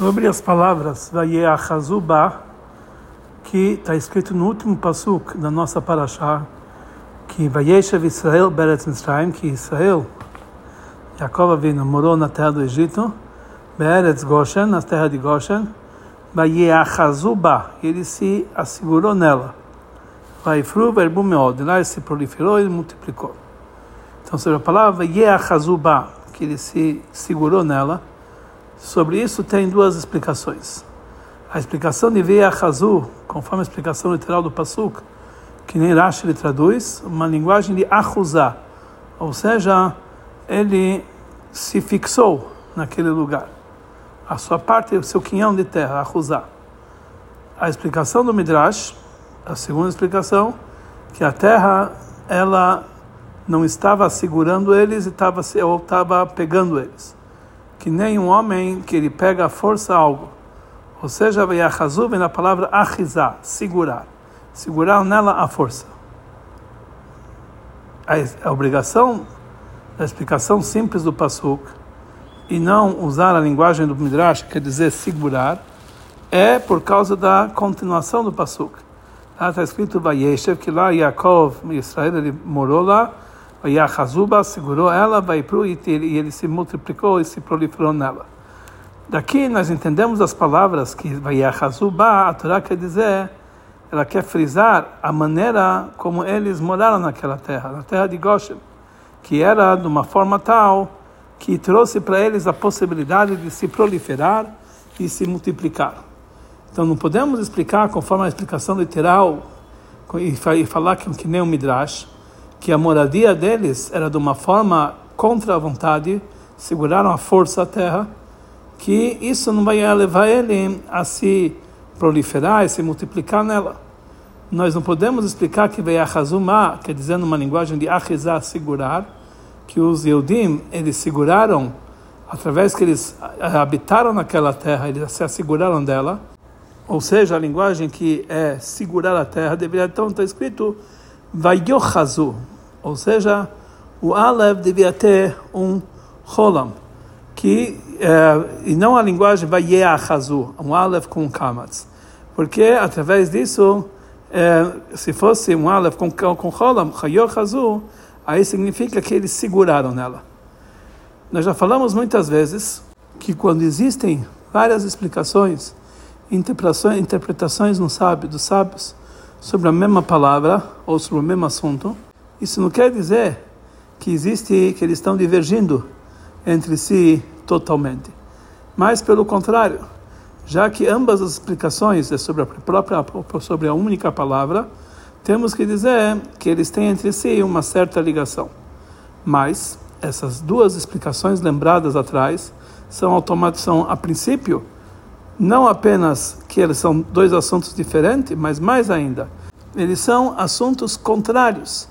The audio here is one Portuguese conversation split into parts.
sobre as palavras Vayeachazuba, que está escrito no último pasuk da nossa paraxá, que Vayeshev Israel Beretz Mitzrayim, que Israel, Jacob Avinu, morou na terra do Egito, Beretz Goshen, na terra de Goshen, Vayeachazuba, ele se assegurou nela. Vaifru verbu meod, lá ele se proliferou e multiplicou. Então, sobre a palavra Yeachazuba, que ele se segurou nela, Sobre isso tem duas explicações. A explicação de Via Hazu, conforme a explicação literal do Pasuk, que nem Rashi ele traduz, uma linguagem de Ahuzá, ou seja, ele se fixou naquele lugar. A sua parte, o seu quinhão de terra, Ahuzá. A explicação do Midrash, a segunda explicação, que a terra ela não estava segurando eles estava, ou estava pegando eles que nem um homem que ele pega a força algo. Ou seja, Yachazu vem na palavra achizá, segurar. Segurar nela a força. A, obrigação da explicação simples do Pasuk e não usar a linguagem do Midrash, quer dizer segurar, é por causa da continuação do Pasuk. Lá está escrito Vayeshev, que lá Yaakov, Israel, ele morou lá, e a Hazuba segurou ela, vai pro e ele se multiplicou e se proliferou nela. Daqui nós entendemos as palavras que vai a Hazuba, a Torá quer dizer, ela quer frisar a maneira como eles moraram naquela terra, na terra de Goshen, que era de uma forma tal que trouxe para eles a possibilidade de se proliferar e se multiplicar. Então não podemos explicar conforme a explicação literal e falar que, que nem o Midrash, que a moradia deles era de uma forma contra a vontade, seguraram a força a terra, que isso não vai levar ele a se proliferar e se multiplicar nela. Nós não podemos explicar que veio a quer dizer, numa linguagem de Achizá, segurar, que os Eudim, eles seguraram, através que eles habitaram naquela terra, eles se asseguraram dela, ou seja, a linguagem que é segurar a terra, deveria então estar escrito Vayochazu, ou seja, o Aleph devia ter um Rolam, que, é, e não a linguagem Vayechazu, um Aleph com Kamatz, porque através disso, é, se fosse um Aleph com, com Rolam, Hayochazu, aí significa que eles seguraram nela. Nós já falamos muitas vezes que quando existem várias explicações, interpretações, interpretações no sábio, dos sábios, sobre a mesma palavra ou sobre o mesmo assunto, isso não quer dizer que existe que eles estão divergindo entre si totalmente. Mas pelo contrário, já que ambas as explicações é sobre a própria sobre a única palavra, temos que dizer que eles têm entre si uma certa ligação. Mas essas duas explicações lembradas atrás são são a princípio não apenas que eles são dois assuntos diferentes, mas mais ainda, eles são assuntos contrários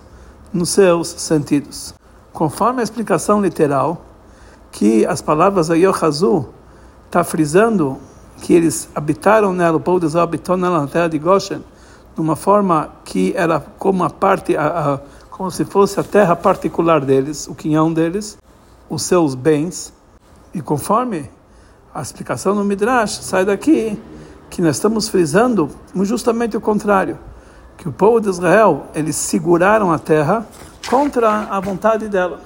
nos seus sentidos. Conforme a explicação literal, que as palavras Ayohazu está frisando que eles habitaram nela, o povo de Israel habitou nela na terra de Goshen, de uma forma que era como a parte, a, a, como se fosse a terra particular deles, o quinhão deles, os seus bens. E conforme a explicação no Midrash sai daqui que nós estamos frisando justamente o contrário, que o povo de Israel eles seguraram a terra contra a vontade dela.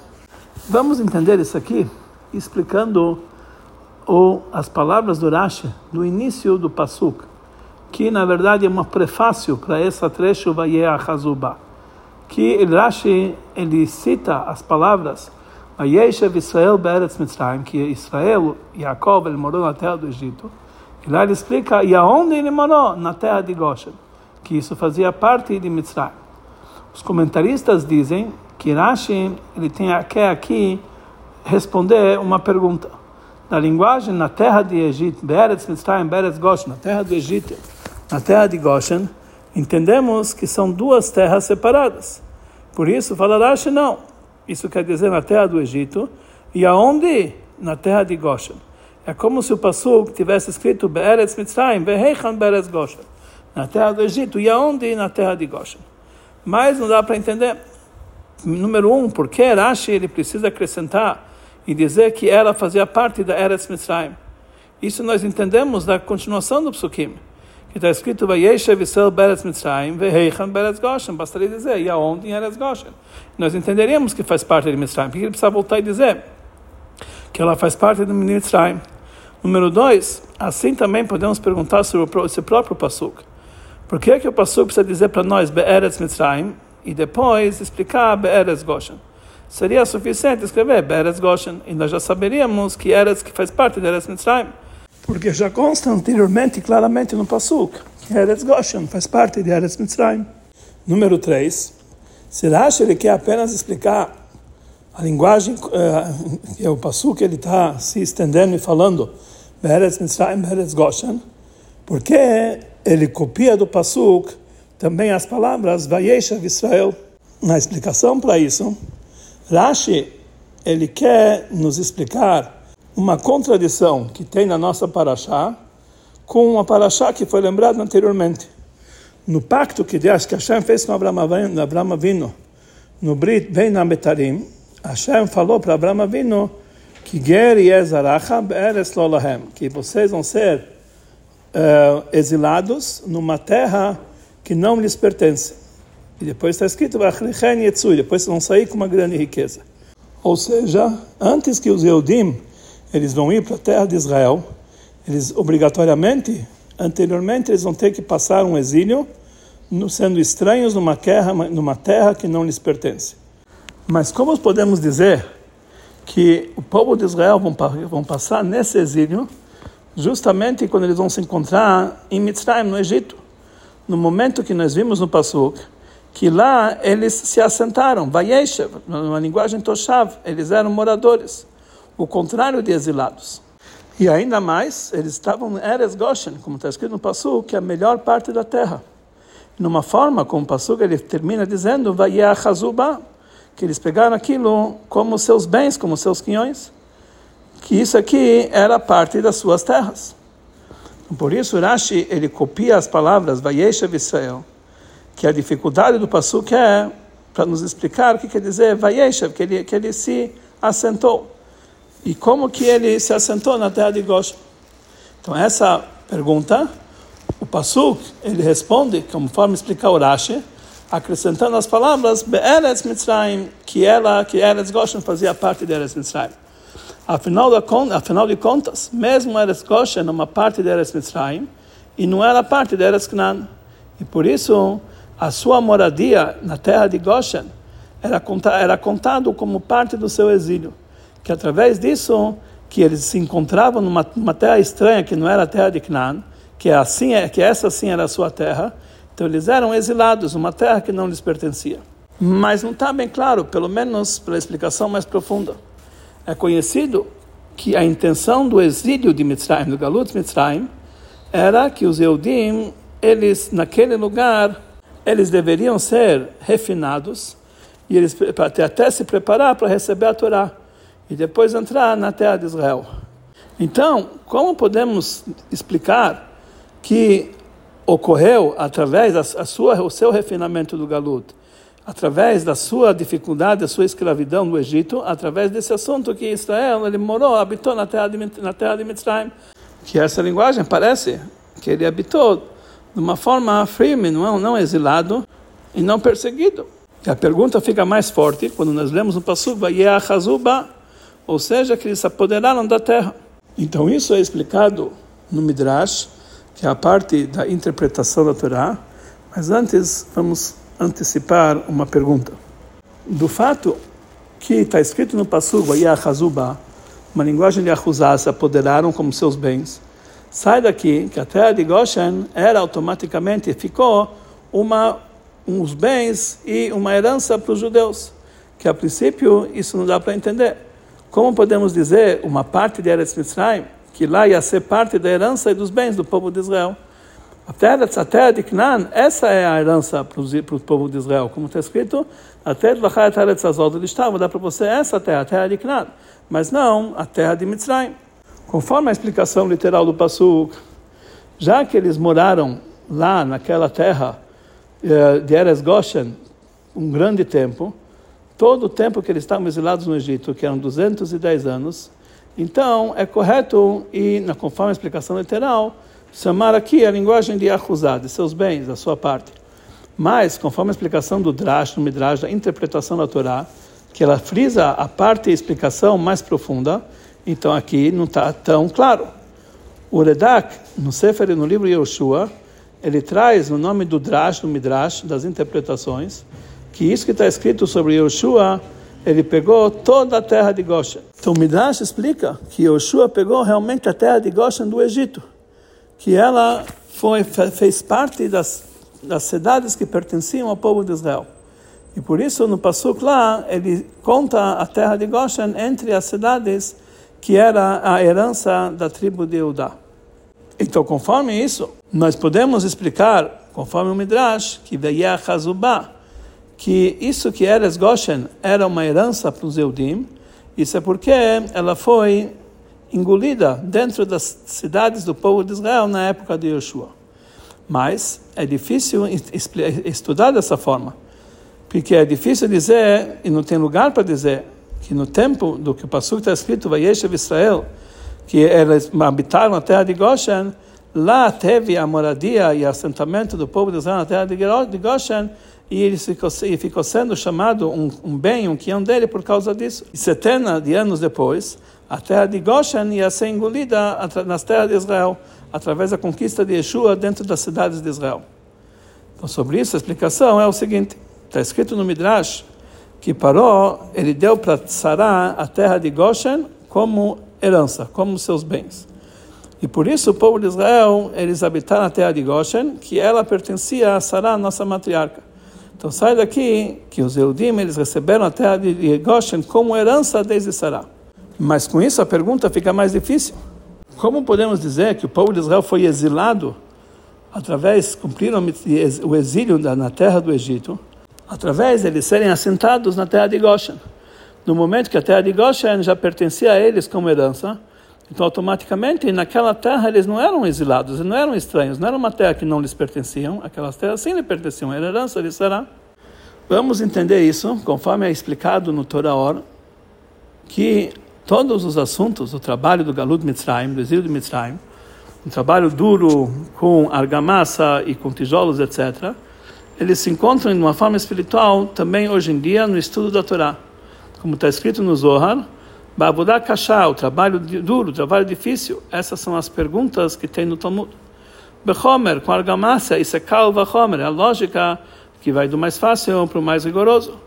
Vamos entender isso aqui explicando o, as palavras do Rashi no início do pasuk, que na verdade é um prefácio para essa trecho Vayeachazuba, que Rashi ele cita as palavras Vayeshev Israel Beretz Mitzrayim, que Israel, Jacob, ele morou na terra do Egito. E lá ele explica, e aonde ele morou? Na terra de Goshen, que isso fazia parte de Mitzrayim. Os comentaristas dizem que Rashi, ele tem, quer aqui responder uma pergunta. Na linguagem, na terra de Egito, Beretz Mitzrayim, Beretz Goshen, na terra do Egito, na terra de Goshen, entendemos que são duas terras separadas. Por isso, fala Rashi, não. Isso quer dizer na terra do Egito. E aonde? Na terra de Goshen. É como se o Pasuk tivesse escrito Be'eretz Mitzrayim, Be'heichan Be'eretz Goshen. Na terra do Egito. E aonde? Na terra de Goshen. Mas não dá para entender. Número um, porque Rashi ele precisa acrescentar e dizer que ela fazia parte da Eretz Mitzrayim. Isso nós entendemos da continuação do psukim, que está escrito Mitzrayim Beretz Goshen. Bastaria dizer, e aonde em Eretz Goshen? Nós entenderíamos que faz parte de Mitzrayim. Por que ele precisa voltar e dizer que ela faz parte do Mitzrayim? Número dois, assim também podemos perguntar sobre esse próprio Pasuk. Por que, que o Pasuk precisa dizer para nós Be'eretz Mitzrayim e depois explicar Be'eretz Goshen? Seria suficiente escrever Be'eretz Goshen e nós já saberíamos que Eretz que faz parte de Eretz Mitzrayim. Porque já consta anteriormente claramente no Pasuk que Eretz Goshen faz parte de Eretz Mitzrayim. Número 3. Se Rashi ele quer apenas explicar a linguagem, uh, que é o Pasuk, ele está se estendendo e falando Be'eretz Mitzrayim, Be'eretz Goshen, porque ele copia do Pasuk também as palavras Vayeshav Israel. Na explicação para isso, Rashi ele quer nos explicar uma contradição que tem na nossa paraxá com uma paraxá que foi lembrada anteriormente. No pacto que Deus, que Hashem fez com Abraão Avino, no Brit Ben Ametarim, Hashem falou para Abraão Avino que Ger Yezaracha Be'eres Lolahem, que vocês vão ser uh, exilados numa terra que não lhes pertence. E depois está escrito depois vão sair com uma grande riqueza. Ou seja, antes que os Eudim eles vão ir para a terra de Israel, eles obrigatoriamente, anteriormente, eles vão ter que passar um exílio, sendo estranhos numa terra, numa terra que não lhes pertence. Mas como podemos dizer que o povo de Israel vão, vão passar nesse exílio justamente quando eles vão se encontrar em Mitzrayim, no Egito? No momento que nós vimos no Passuk, que lá eles se assentaram, Vayeshev, numa linguagem toshav, eles eram moradores, o contrário de exilados. E ainda mais, eles estavam em Eres Goshen, como está escrito no Passuk, que é a melhor parte da terra. Numa forma, como o Passuk ele termina dizendo, Vayechazuba, que eles pegaram aquilo como seus bens, como seus quinhões, que isso aqui era parte das suas terras. Por isso, Rashi ele copia as palavras Vayeshev Israel, que a dificuldade do Passuk é para nos explicar o que quer dizer Vayeshev, que ele, que ele se assentou. E como que ele se assentou na terra de Goshen? Então, essa pergunta, o Passuk, ele responde, conforme explica o Rashi, acrescentando as palavras Be'eretz Mitzrayim, que ela, que Eretz Goshen fazia parte de Eretz Mitzrayim. Afinal, da, afinal de contas, mesmo Eretz Goshen é uma parte de Eretz Mitzrayim e não era parte de Eretz Canaan. E por isso, a sua moradia na terra de Goshen era, era contado como parte do seu exílio. Que através disso, que eles se encontravam numa, numa terra estranha que não era a terra de Canaan, que, assim, que essa sim era a sua terra, então eles eram exilados, uma terra que não lhes pertencia. Mas não está bem claro, pelo menos pela explicação mais profunda. É conhecido que a intenção do exílio de Mitzrayim, do Galut Mitzrayim, era que os Eudim, eles naquele lugar, eles deveriam ser refinados e eles até se preparar para receber a Torá e depois entrar na terra de Israel. Então, como podemos explicar que ocorreu através da sua, o seu refinamento do galut, através da sua dificuldade, da sua escravidão no Egito, através desse assunto que Israel ele morou, habitou na terra de, na terra de Mitzrayim. Que essa linguagem parece que ele habitou de uma forma firme, não, não exilado e não perseguido. E a pergunta fica mais forte quando nós lemos no Pasuk, ou seja, que eles se apoderaram da terra. Então isso é explicado no Midrash, que é a parte da interpretação da Torá. Mas antes, vamos antecipar uma pergunta. Do fato que está escrito no Passugo, uma linguagem de Ahuzá, se apoderaram como seus bens, sai daqui que a terra de Goshen era automaticamente, ficou uma, uns bens e uma herança para os judeus, que a princípio isso não dá para entender. Como podemos dizer uma parte de Eretz Mitzrayim que lá ia ser parte da herança e dos bens do povo de Israel. A terra, a terra de Canaan, essa é a herança para o povo de Israel. Como está escrito, a terra de a terra de Sazol, ele estava, dá para você essa terra, a terra de Canaan. Mas não a terra de Mitzrayim. Conforme a explicação literal do Passuk, já que eles moraram lá naquela terra eh, de Eres Goshen um grande tempo, todo o tempo que eles estavam exilados no Egito, que eram 210 anos, Então, é correto, e conforme a explicação literal, chamar aqui a linguagem de Achuzá, de seus bens, da sua parte. Mas, conforme a explicação do Drash, no Midrash, da interpretação da Torá, que ela frisa a parte e explicação mais profunda, então aqui não está tão claro. O Redak, no Sefer e no livro Yoshua, ele traz no nome do Drash, do Midrash, das interpretações, que isso que está escrito sobre Yoshua, ele pegou toda a terra de Goshen. Então o Midrash explica que Yoshua pegou realmente a terra de Goshen do Egito, que ela foi, fez parte das, das cidades que pertenciam ao povo de Israel. E por isso no Passuk lá, ele conta a terra de Goshen entre as cidades que era a herança da tribo de Eudá. Então, conforme isso, nós podemos explicar, conforme o Midrash, que veia Hazubá, que isso que era Goshen era uma herança para os Eudim, isso é porque ela foi engolida dentro das cidades do povo de Israel na época de Yeshua. Mas é difícil estudar dessa forma, porque é difícil dizer, e não tem lugar para dizer, que no tempo do que o Pasuk está escrito, Vayeshev Israel, que eles habitaram na terra de Goshen, lá teve a moradia e assentamento do povo de Israel na terra de Goshen, e ele ficou, ficou sendo chamado um, um bem, um quião dele por causa disso. E setenta de anos depois, a terra de Goshen ia ser engolida nas terras de Israel, através da conquista de Yeshua dentro das cidades de Israel. Então, sobre isso, a explicação é o seguinte: está escrito no Midrash que Paró ele deu para Sará a terra de Goshen como herança, como seus bens. E por isso o povo de Israel, eles habitaram a terra de Goshen, que ela pertencia a Sará, nossa matriarca. Então sai daqui que os Eudim, eles receberam a terra de Goshen como herança desde Sará. Mas com isso a pergunta fica mais difícil. Como podemos dizer que o povo de Israel foi exilado através, cumpriram o exílio na terra do Egito, através de eles serem assentados na terra de Goshen. No momento que a terra de Goshen já pertencia a eles como herança, então automaticamente naquela terra eles não eram exilados, não eram estranhos, não era uma terra que não lhes pertenciam, aquelas terras sim lhes pertenciam, era herança de Sará. Vamos entender isso, conforme é explicado no Torah Or, que todos os assuntos do trabalho do Galut Mitzrayim, do exílio de Mitzrayim, um trabalho duro com argamassa e com tijolos, etc., eles se encontram de uma forma espiritual também hoje em dia no estudo da Torá. Como está escrito no Zohar, Babudá Kashá, o trabalho duro, o trabalho difícil, essas são as perguntas que tem no Talmud. Bechomer, com argamassa, isso é calva Homer, é a lógica que vai do mais fácil para o mais rigoroso.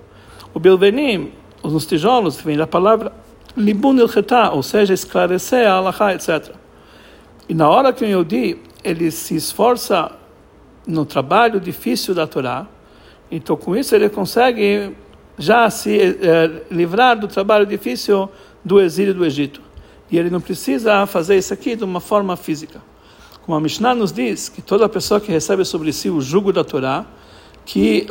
O Bilvenim, os tijolos, vem da palavra Libun ou seja, esclarecer a Allah, etc. E na hora que o Yodi ele se esforça no trabalho difícil da Torá, então com isso ele consegue já se eh, livrar do trabalho difícil do exílio do Egito. E ele não precisa fazer isso aqui de uma forma física. Como a Mishnah nos diz que toda pessoa que recebe sobre si o jugo da Torá, que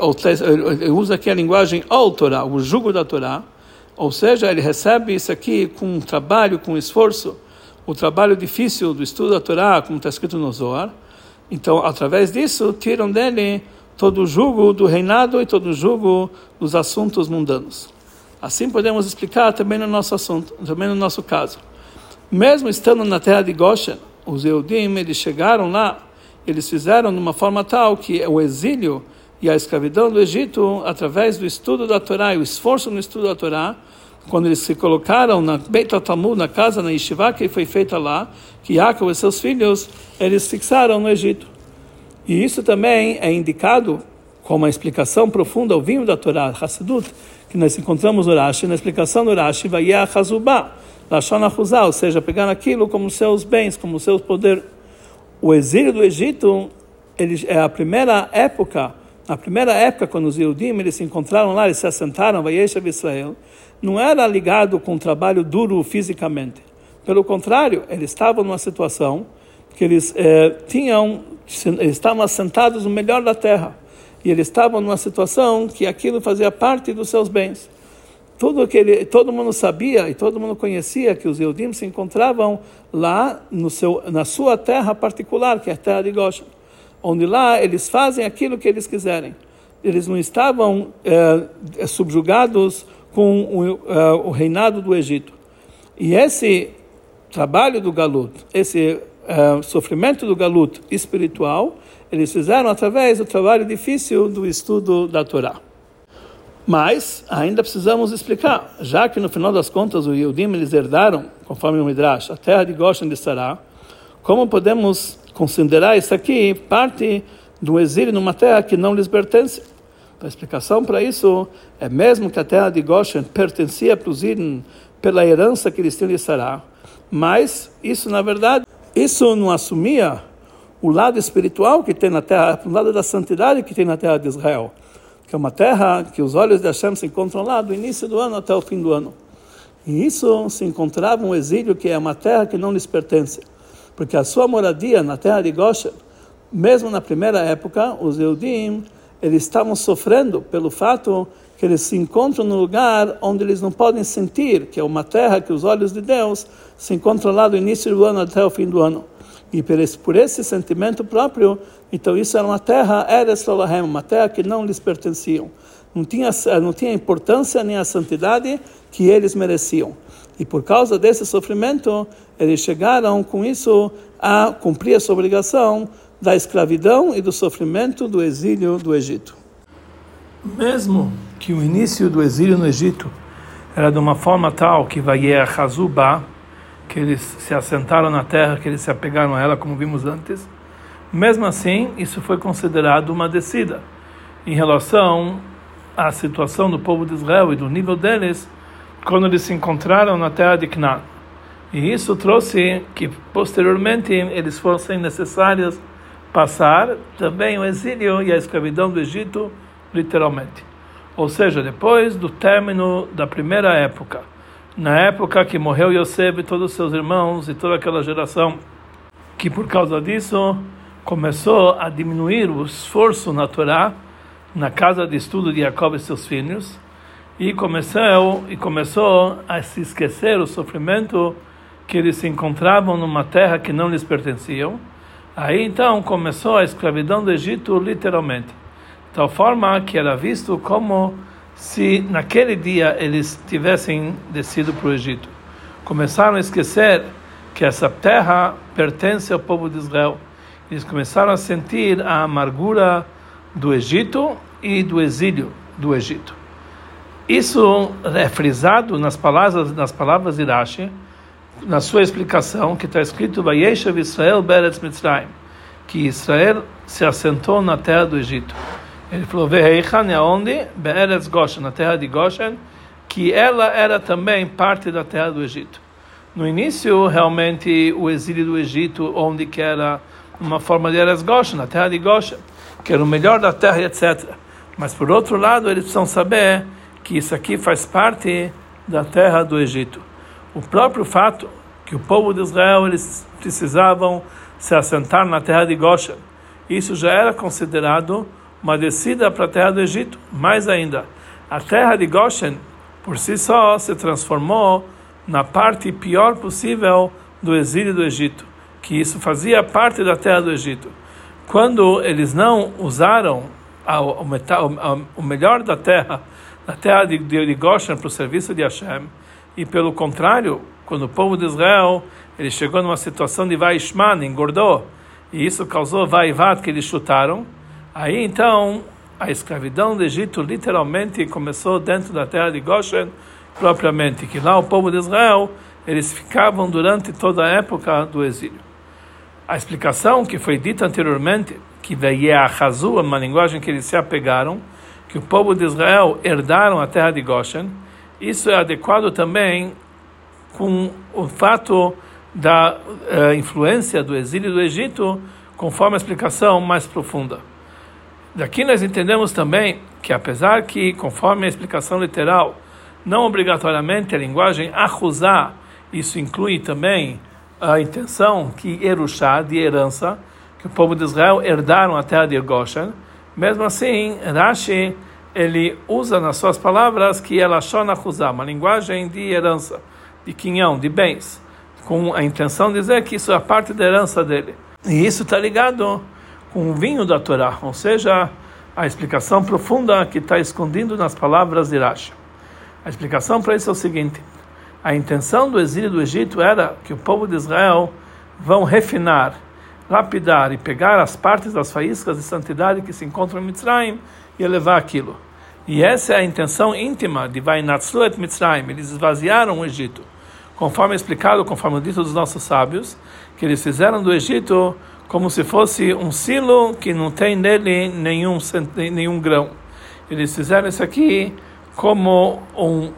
usa aqui a linguagem ao Torá, o jugo da Torá, ou seja, ele recebe isso aqui com um trabalho, com um esforço, o trabalho difícil do estudo da Torá, como está escrito no Zohar, então, através disso, tiram dele todo o jugo do reinado e todo o jugo dos assuntos mundanos. Assim podemos explicar também no nosso assunto, também no nosso caso. Mesmo estando na terra de Goshen, os Eudim, eles chegaram lá, eles fizeram de uma forma tal que o exílio e a escravidão do Egito, através do estudo da Torá e o esforço no estudo da Torá, quando eles se colocaram na Beit Talmud, na casa, na Yeshiva que foi feita lá, que Yaakov e seus filhos, eles fixaram no Egito. E isso também é indicado como uma explicação profunda ao vinho da Torá, Hassidut, que nós encontramos no Rashi, na explicação do Rashi, vai Hazubá, Lashon Ahuzá, ou seja, pegar aquilo como seus bens, como seus poderes. O exílio do Egito ele, é a primeira época, na primeira época, quando os Yudim eles se encontraram lá, eles se assentaram, Israel, não era ligado com trabalho duro fisicamente. Pelo contrário, eles estavam numa situação que eles eh, tinham, estavam assentados no melhor da terra. E eles estavam numa situação que aquilo fazia parte dos seus bens. Tudo que ele, todo mundo sabia e todo mundo conhecia que os Eudim se encontravam lá no seu, na sua terra particular, que é a terra de Goshen, onde lá eles fazem aquilo que eles quiserem. Eles não estavam eh, subjugados com o, uh, o reinado do Egito. E esse trabalho do galut, esse uh, sofrimento do galut espiritual, eles fizeram através do trabalho difícil do estudo da Torá. Mas ainda precisamos explicar, já que no final das contas os Yehudim eles herdaram, conforme o Midrash, a terra de Goshen de Sará, como podemos considerar isso aqui parte do exílio numa terra que não lhes pertence? A explicação para isso é mesmo que a terra de Goshen pertencia para os Yehudim pela herança que eles tinham de Sará, mas isso na verdade, isso não assumia o lado espiritual que tem na terra, o lado da santidade que tem na terra de Israel que é uma terra que os olhos de Hashem se encontram lá do início do ano até o fim do ano. E isso se encontrava um exílio que é uma terra que não lhes pertence, porque a sua moradia na terra de Goshen, mesmo na primeira época, os Eudim, eles estavam sofrendo pelo fato que eles se encontram no lugar onde eles não podem sentir, que é uma terra que os olhos de Deus se encontram lá do início do ano até o fim do ano. E por esse, por esse sentimento próprio, então isso era uma terra, Lolahem, uma terra que não lhes pertenciam. Não tinha, não tinha importância nem a santidade que eles mereciam. E por causa desse sofrimento, eles chegaram com isso a cumprir a sua obrigação da escravidão e do sofrimento do exílio do Egito. Mesmo que o início do exílio no Egito era de uma forma tal que vai a Hazuba, que eles se assentaram na terra, que eles se apegaram a ela, como vimos antes. Mesmo assim, isso foi considerado uma descida em relação à situação do povo de Israel e do nível deles quando eles se encontraram na terra de Canaã. E isso trouxe que posteriormente eles fossem necessários passar também o exílio e a escravidão do Egito, literalmente. Ou seja, depois do término da primeira época na época que morreu Yosef e todos os seus irmãos e toda aquela geração, que por causa disso começou a diminuir o esforço na Torá, na casa de estudo de Jacob e seus filhos, e começou, e começou a se esquecer o sofrimento que eles se encontravam numa terra que não lhes pertenciam. Aí então começou a escravidão do Egito, literalmente, de tal forma que era visto como se naquele dia eles tivessem descido para o Egito. Começaram a esquecer que essa terra pertence ao povo de Israel. Eles começaram a sentir a amargura do Egito e do exílio do Egito. Isso é frisado nas palavras, nas palavras de Rashi, na sua explicação, que está escrito Israel Beretz Mitzrayim, que Israel se assentou na terra do Egito. Ele falou, Veheichan onde? Be'eretz Goshen, na terra de Goshen, que ela era também parte da terra do Egito. No início, realmente, o exílio do Egito, onde que era uma forma de Eretz Goshen, na terra de Goshen, que era o melhor da terra, etc. Mas, por outro lado, eles precisam saber que isso aqui faz parte da terra do Egito. O próprio fato que o povo de Israel eles precisavam se assentar na terra de Goshen, isso já era considerado uma descida para a terra do Egito. Mais ainda, a terra de Goshen, por si só, se transformou na parte pior possível do exílio do Egito, que isso fazia parte da terra do Egito. Quando eles não usaram o, melhor da terra, da terra de, de Goshen para o serviço de Hashem, e pelo contrário, quando o povo de Israel ele chegou numa situação de Vaishman, engordou, e isso causou vaivat que eles chutaram, Aí então a escravidão do Egito literalmente começou dentro da terra de Goshen propriamente, que lá o povo de Israel eles ficavam durante toda a época do exílio. A explicação que foi dita anteriormente, que veio a Hazu, uma linguagem que eles se apegaram, que o povo de Israel herdaram a terra de Goshen, isso é adequado também com o fato da uh, influência do exílio do Egito, conforme a explicação mais profunda. Daqui nós entendemos também que, apesar que, conforme a explicação literal, não obrigatoriamente a linguagem acusar, isso inclui também a intenção que Erushá, de herança, que o povo de Israel herdaram a terra de Goshen, mesmo assim, Rashi, ele usa nas suas palavras que ela chona acusar, uma linguagem de herança, de quinhão, de bens, com a intenção de dizer que isso é parte da herança dele. E isso está ligado com o vinho da Torá, ou seja, a explicação profunda que está escondido nas palavras de Rashi. A explicação para isso é o seguinte: A intenção do exílio do Egito era que o povo de Israel vão refinar, lapidar e pegar as partes das faíscas de santidade que se encontram em Mitzrayim e elevar aquilo. E essa é a intenção íntima de Vainatzlu et Mitzrayim. Eles esvaziaram o Egito. Conforme explicado, conforme dito dos nossos sábios, que eles fizeram do Egito como se fosse um silo que não tem nele nenhum, nenhum grão. Eles fizeram isso aqui como um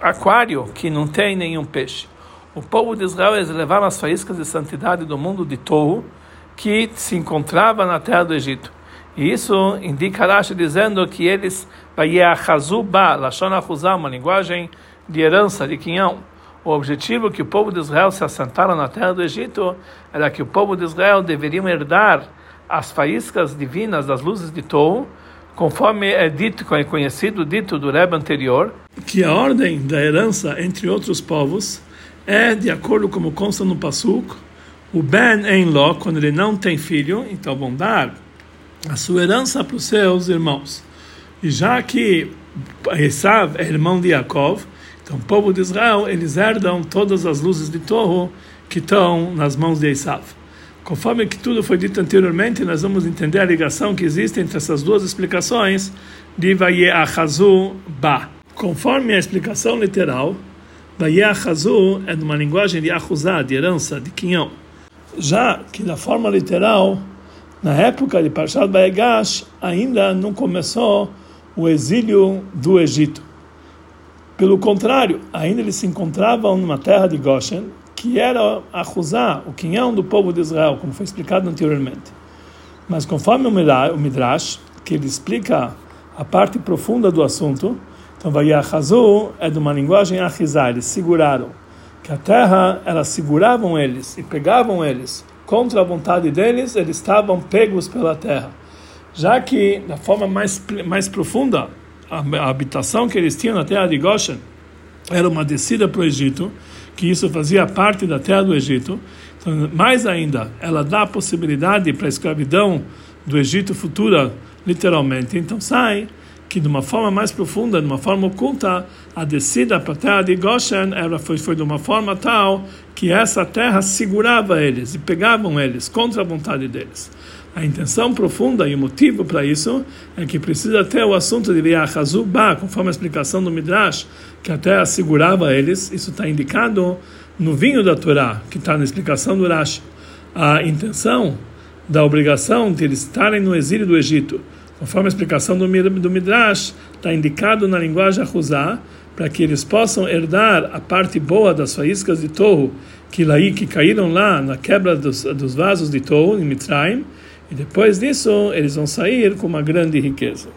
aquário que não tem nenhum peixe. O povo de Israel eles levaram as faíscas de santidade do mundo de Torro que se encontrava na terra do Egito. E isso indica Rashi dizendo que eles Vayeachazuba, Lashon Achuzá, uma linguagem de herança, de quinhão. O objetivo que o povo de Israel se assentaram na terra do Egito era que o povo de Israel deveria herdar as faíscas divinas das luzes de Tou, conforme é dito, é conhecido, dito do Rebbe anterior, que a ordem da herança entre outros povos é de acordo como consta no Pasuk, o Ben em Lo, quando ele não tem filho, então vão dar a sua herança para os seus irmãos. E já que Esav é irmão de Yaakov, então o povo de Israel, eles herdam todas as luzes de Torro que estão nas mãos de Esav. Conforme que tudo foi dito anteriormente, nós vamos entender a ligação que existe entre essas duas explicações de Vayeachazu Ba. Conforme a explicação literal, Vayeachazu é numa linguagem de Achuzá, de herança, de quinhão. Já que na forma literal, na época de Parshat Baegash, ainda não começou o exílio do Egito. Pelo contrário, ainda eles se encontravam numa terra de Goshen, que era a Juzá, o quinhão do povo de Israel, como foi explicado anteriormente. Mas conforme o Midrash, que ele explica a parte profunda do assunto, então Vayachazu é de uma linguagem achizá, eles seguraram, que a terra, elas seguravam eles e pegavam eles contra a vontade deles, eles estavam pegos pela terra já que da forma mais mais profunda a, habitação que eles tinham na terra de Goshen era uma descida para o Egito, que isso fazia parte da terra do Egito. Então, mais ainda, ela dá a possibilidade para a escravidão do Egito futura, literalmente. Então sai que de uma forma mais profunda, de uma forma oculta, a descida para a terra de Goshen era, foi, foi de uma forma tal que essa terra segurava eles e pegavam eles contra a vontade deles. A intenção profunda e o motivo para isso é que precisa ter o assunto de Ba, conforme a explicação do Midrash, que até assegurava eles, isso está indicado no vinho da Torá, que está na explicação do Rashi. A intenção da obrigação de eles estarem no exílio do Egito, conforme a explicação do, Midrash, está indicado na linguagem Ahuzá, para que eles possam herdar a parte boa das faíscas de Torro, que, lá, que caíram lá na quebra dos, dos vasos de Torro, em Mitzrayim, e depois disso, eles vão sair com uma grande riqueza.